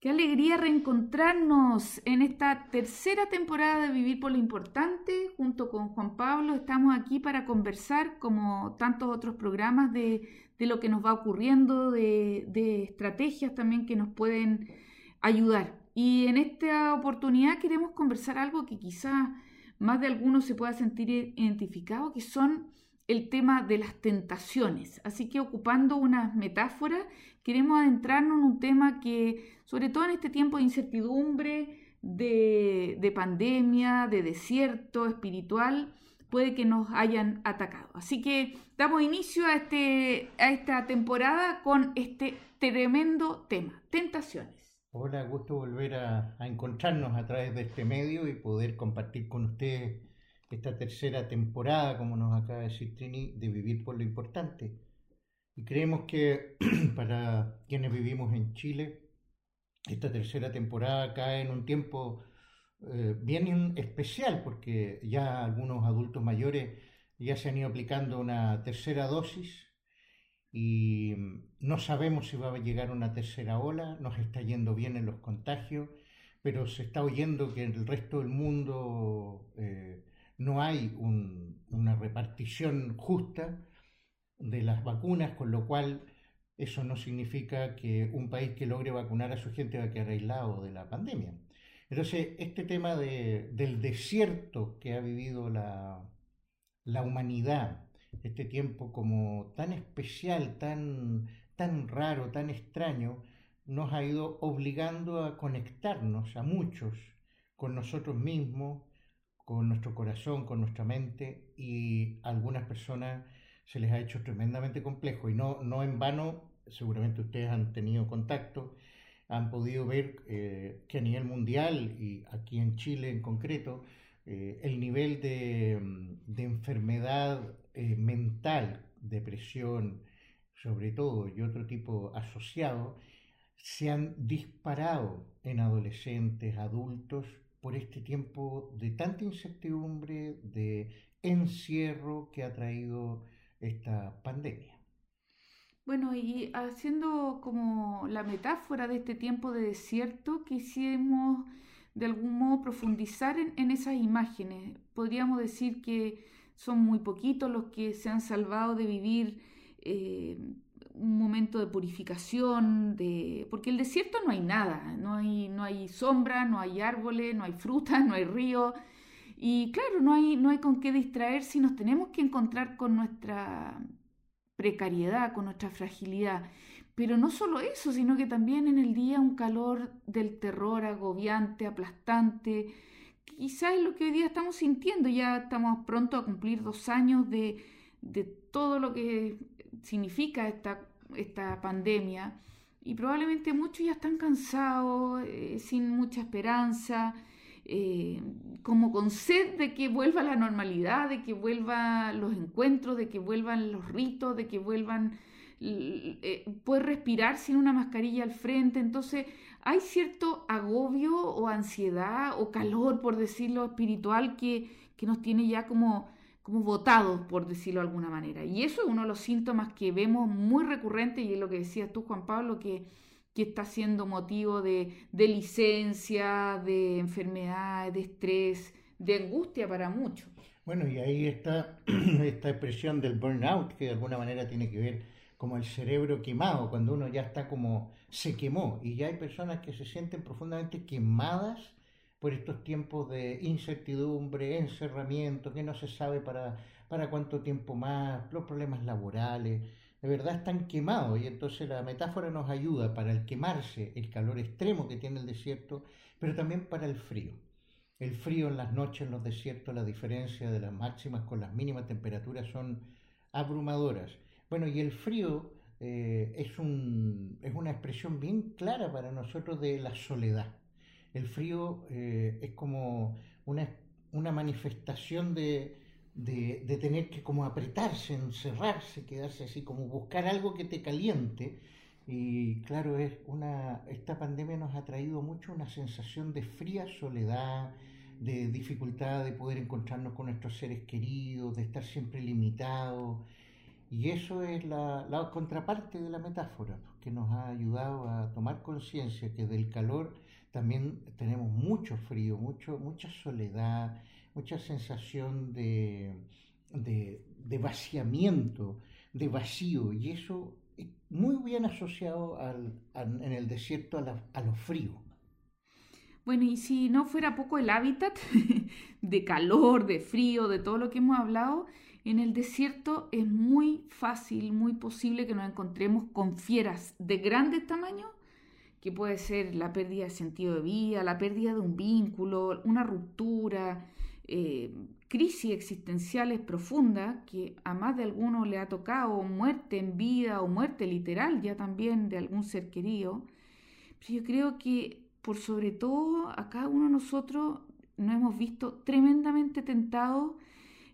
Qué alegría reencontrarnos en esta tercera temporada de Vivir por lo Importante. Junto con Juan Pablo estamos aquí para conversar, como tantos otros programas, de, lo que nos va ocurriendo, de, de, estrategias también que nos pueden ayudar. Y en esta oportunidad queremos conversar algo que quizás más de algunos se pueda sentir identificado, que son el tema de las tentaciones. Así que ocupando una metáfora, queremos adentrarnos en un tema que, sobre todo en este tiempo de incertidumbre, de, pandemia, de desierto espiritual, puede que nos hayan atacado. Así que damos inicio a, este, a esta temporada con este tremendo tema, tentaciones. Hola, gusto volver a encontrarnos a través de este medio y poder compartir con ustedes esta tercera temporada, como nos acaba de decir Trini, de Vivir por lo Importante. Y creemos que para quienes vivimos en Chile, esta tercera temporada cae en un tiempo eh, bien especial, porque ya algunos adultos mayores ya se han ido aplicando una tercera dosis y no sabemos si va a llegar una tercera ola, nos está yendo bien en los contagios, pero se está oyendo que el resto del mundo eh, no hay una repartición justa de las vacunas, con lo cual eso no significa que un país que logre vacunar a su gente va a quedar aislado de la pandemia. Entonces, este tema del desierto que ha vivido la, la, humanidad, este tiempo como tan especial, tan, tan raro, tan extraño, nos ha ido obligando a conectarnos a muchos con nosotros mismos, con nuestro corazón, con nuestra mente y a algunas personas se les ha hecho tremendamente complejo y no, no en vano, seguramente ustedes han tenido contacto, han podido ver eh, que a nivel mundial y aquí en Chile en concreto, eh, el nivel de, de enfermedad eh, mental, depresión sobre todo y otro tipo asociado, se han disparado en adolescentes, adultos por este tiempo de tanta incertidumbre, de encierro que ha traído esta pandemia. Bueno, y haciendo como la metáfora de este tiempo de desierto, quisimos de algún modo profundizar en, esas imágenes. Podríamos decir que son muy poquitos los que se han salvado de vivir eh, un momento de purificación, de... porque el desierto no hay nada, no hay, no hay sombra, no hay árboles, no hay frutas, no hay río. Y claro, no hay, no hay con qué distraerse y nos tenemos que encontrar con nuestra precariedad, con nuestra fragilidad. Pero no solo eso, sino que también en el día un calor del terror agobiante, aplastante. Quizás es lo que hoy día estamos sintiendo, ya estamos pronto a cumplir dos años de, de todo lo que significa esta, esta pandemia y probablemente muchos ya están cansados, eh, sin mucha esperanza, eh, como con sed de que vuelva la normalidad, de que vuelvan los encuentros, de que vuelvan los ritos, de que vuelvan eh, respirar sin una mascarilla al frente. Entonces hay cierto agobio o ansiedad o calor, por decirlo, espiritual que, que nos tiene ya como como votados, por decirlo de alguna manera. Y eso es uno de los síntomas que vemos muy recurrente y es lo que decías tú, Juan Pablo, que, que está siendo motivo de, de licencia, de enfermedad, de estrés, de angustia para muchos. Bueno, y ahí está esta expresión del burnout, que de alguna manera tiene que ver como el cerebro quemado, cuando uno ya está como se quemó, y ya hay personas que se sienten profundamente quemadas por estos tiempos de incertidumbre, encerramiento, que no se sabe para, para cuánto tiempo más, los problemas laborales, de verdad están quemados y entonces la metáfora nos ayuda para el quemarse, el calor extremo que tiene el desierto, pero también para el frío. El frío en las noches en los desiertos, la diferencia de las máximas con las mínimas temperaturas son abrumadoras. Bueno, y el frío eh, es, un, es una expresión bien clara para nosotros de la soledad. El frío eh, es como una, una manifestación de, de, tener que como apretarse, encerrarse, quedarse así, como buscar algo que te caliente. Y claro, es una, esta pandemia nos ha traído mucho una sensación de fría soledad, de dificultad de poder encontrarnos con nuestros seres queridos, de estar siempre limitados. Y eso es la, la contraparte de la metáfora, que nos ha ayudado a tomar conciencia que del calor también tenemos mucho frío, mucho, mucha soledad, mucha sensación de, de, vaciamiento, de vacío, y eso es muy bien asociado en el desierto a, a lo frío. Bueno, y si no fuera poco el hábitat de calor, de frío, de todo lo que hemos hablado, en el desierto es muy fácil, muy posible que nos encontremos con fieras de grandes tamaños que puede ser la pérdida de sentido de vida, la pérdida de un vínculo, una ruptura, eh, crisis existenciales profundas que a más de alguno le ha tocado muerte en vida o muerte literal ya también de algún ser querido. Pero yo creo que por sobre todo a cada uno de nosotros nos hemos visto tremendamente tentados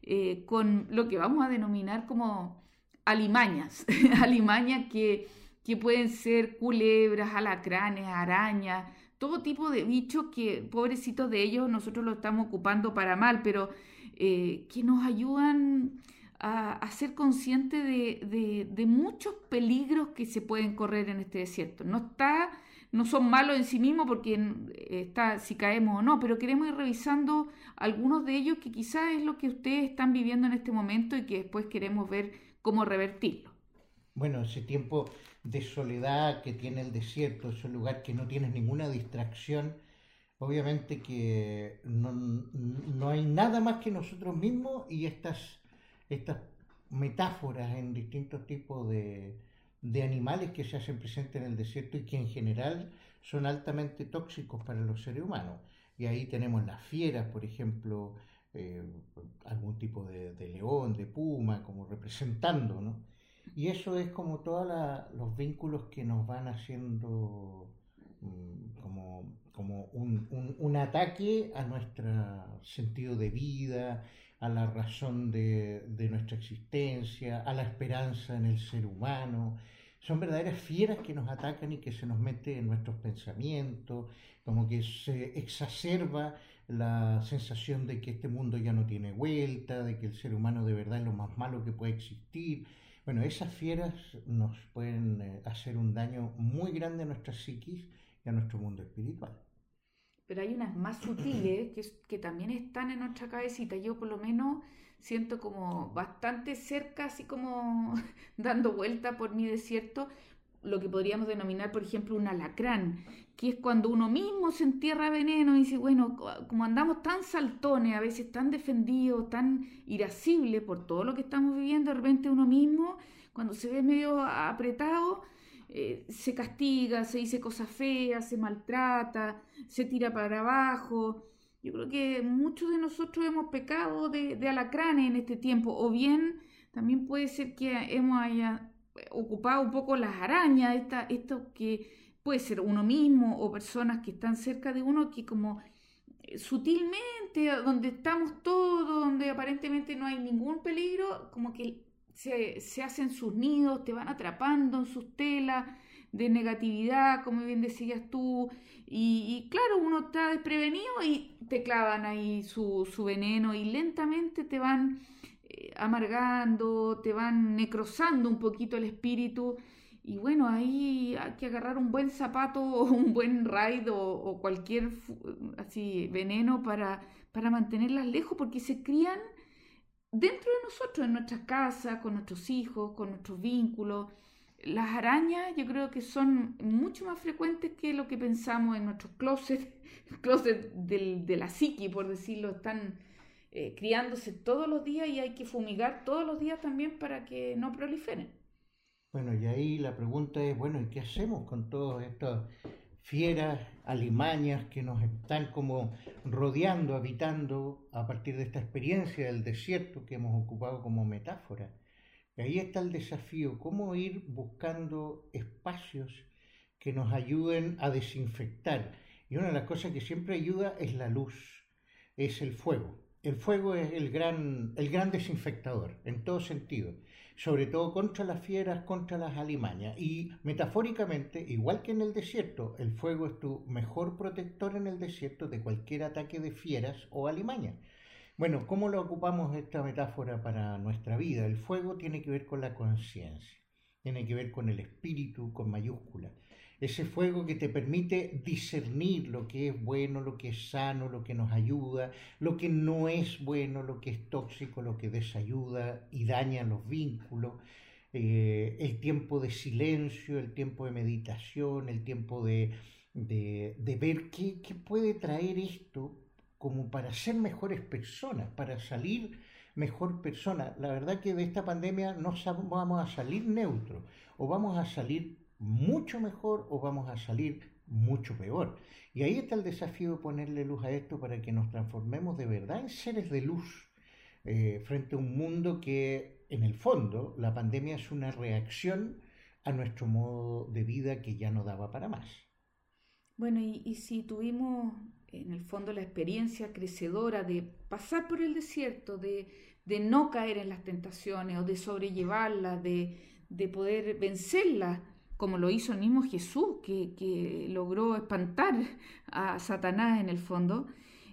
eh, con lo que vamos a denominar como alimañas, alimañas que que pueden ser culebras, alacranes, arañas, todo tipo de bichos que, pobrecitos de ellos, nosotros lo estamos ocupando para mal, pero eh, que nos ayudan a, ser conscientes de, muchos peligros que se pueden correr en este desierto. No está, no son malos en sí mismos porque está si caemos o no, pero queremos ir revisando algunos de ellos que quizás es lo que ustedes están viviendo en este momento y que después queremos ver cómo revertirlo. Bueno, ese tiempo de soledad que tiene el desierto, ese lugar que no tienes ninguna distracción, obviamente que no, hay nada más que nosotros mismos y estas, estas metáforas en distintos tipos de, animales que se hacen presentes en el desierto y que en general son altamente tóxicos para los seres humanos. Y ahí tenemos las fieras, por ejemplo, eh, algún tipo de, de, león, de puma, como representando, ¿no? Y eso es como todos los vínculos que nos van haciendo mm, como, un, ataque a nuestro sentido de vida, a la razón de, nuestra existencia, a la esperanza en el ser humano. Son verdaderas fieras que nos atacan y que se nos mete en nuestros pensamientos, como que se exacerba la sensación de que este mundo ya no tiene vuelta, de que el ser humano de verdad es lo más malo que puede existir bueno, esas fieras nos pueden eh, hacer un daño muy grande a nuestra psiquis y a nuestro mundo espiritual. Pero hay unas más sutiles que, que también están en nuestra cabecita. Yo por lo menos siento como bastante cerca, así como dando vuelta por mi desierto, lo que podríamos denominar, por ejemplo, un alacrán, que es cuando uno mismo se entierra veneno y dice, bueno, como andamos tan saltones, a veces tan defendidos, tan irascibles por todo lo que estamos viviendo, de repente uno mismo, cuando se ve medio apretado, eh, se castiga, se dice cosas feas, se maltrata, se tira para abajo. Yo creo que muchos de nosotros hemos pecado de, de alacranes en este tiempo, o bien también puede ser que hemos haya ocupado un poco las arañas, esta, esto que puede ser uno mismo o personas que están cerca de uno que como eh, sutilmente, donde estamos todos, donde aparentemente no hay ningún peligro, como que se, se hacen sus nidos, te van atrapando en sus telas de negatividad, como bien decías tú, y, claro, uno está desprevenido y te clavan ahí su, su veneno y lentamente te van amargando, te van necrosando un poquito el espíritu. Y bueno, ahí hay que agarrar un buen zapato o un buen raid o, cualquier así veneno para, para mantenerlas lejos porque se crían dentro de nosotros, en nuestras casas, con nuestros hijos, con nuestros vínculos. Las arañas yo creo que son mucho más frecuentes que lo que pensamos en nuestros closets, closets de la psiqui, por decirlo, están eh, criándose todos los días y hay que fumigar todos los días también para que no proliferen. Bueno, y ahí la pregunta es, bueno, ¿y qué hacemos con todas estas fieras, alimañas que nos están como rodeando, habitando a partir de esta experiencia del desierto que hemos ocupado como metáfora? Y ahí está el desafío, cómo ir buscando espacios que nos ayuden a desinfectar. Y una de las cosas que siempre ayuda es la luz, es el fuego. El fuego es el gran, el gran desinfectador, en todo sentido, sobre todo contra las fieras, contra las alimañas. Y metafóricamente, igual que en el desierto, el fuego es tu mejor protector en el desierto de cualquier ataque de fieras o alimañas. Bueno, ¿cómo lo ocupamos esta metáfora para nuestra vida? El fuego tiene que ver con la conciencia. tiene que ver con el espíritu con mayúscula. Ese fuego que te permite discernir lo que es bueno, lo que es sano, lo que nos ayuda, lo que no es bueno, lo que es tóxico, lo que desayuda y daña los vínculos. Eh, el tiempo de silencio, el tiempo de meditación, el tiempo de, ver qué, qué puede traer esto como para ser mejores personas, para salir mejor persona. La verdad que de esta pandemia no vamos a salir neutros, o vamos a salir mucho mejor o vamos a salir mucho peor. Y ahí está el desafío de ponerle luz a esto para que nos transformemos de verdad en seres de luz eh, frente a un mundo que en el fondo la pandemia es una reacción a nuestro modo de vida que ya no daba para más. Bueno, y, y si tuvimos en el fondo la experiencia crecedora de pasar por el desierto, de, no caer en las tentaciones o de sobrellevarlas, de, de poder vencerlas, como lo hizo el mismo Jesús, que, logró espantar a Satanás en el fondo.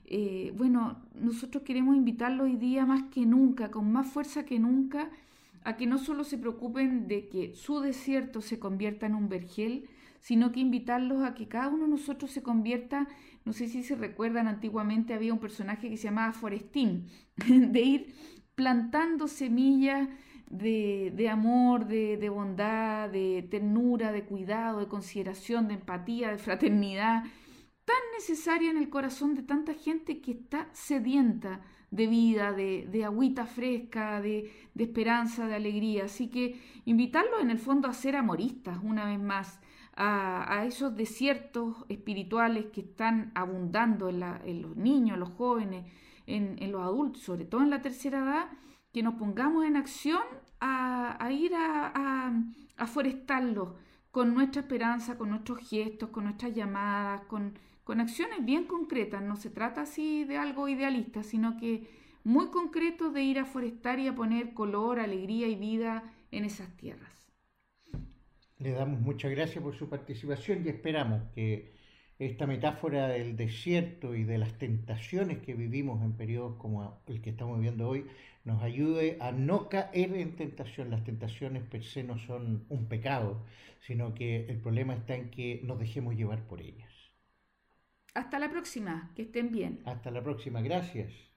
Eh, bueno, nosotros queremos invitarlos hoy día más que nunca, con más fuerza que nunca, a que no solo se preocupen de que su desierto se convierta en un vergel, sino que invitarlos a que cada uno de nosotros se convierta, no sé si se recuerdan, antiguamente había un personaje que se llamaba Forestín, de ir plantando semillas de, amor, de, de, bondad, de ternura, de cuidado, de consideración, de empatía, de fraternidad, tan necesaria en el corazón de tanta gente que está sedienta de vida, de, de agüita fresca, de, de, esperanza, de alegría. Así que invitarlos en el fondo a ser amoristas una vez más, a, esos desiertos espirituales que están abundando en, los niños, los jóvenes, en, los adultos, sobre todo en la tercera edad, que nos pongamos en acción a, ir a, a, forestarlos con nuestra esperanza, con nuestros gestos, con nuestras llamadas, con, con acciones bien concretas. No se trata así de algo idealista, sino que muy concreto de ir a forestar y a poner color, alegría y vida en esas tierras. Le damos muchas gracias por su participación y esperamos que esta metáfora del desierto y de las tentaciones que vivimos en periodos como el que estamos viviendo hoy nos ayude a no caer en tentación. Las tentaciones per se no son un pecado, sino que el problema está en que nos dejemos llevar por ellas. Hasta la próxima, que estén bien. Hasta la próxima, gracias.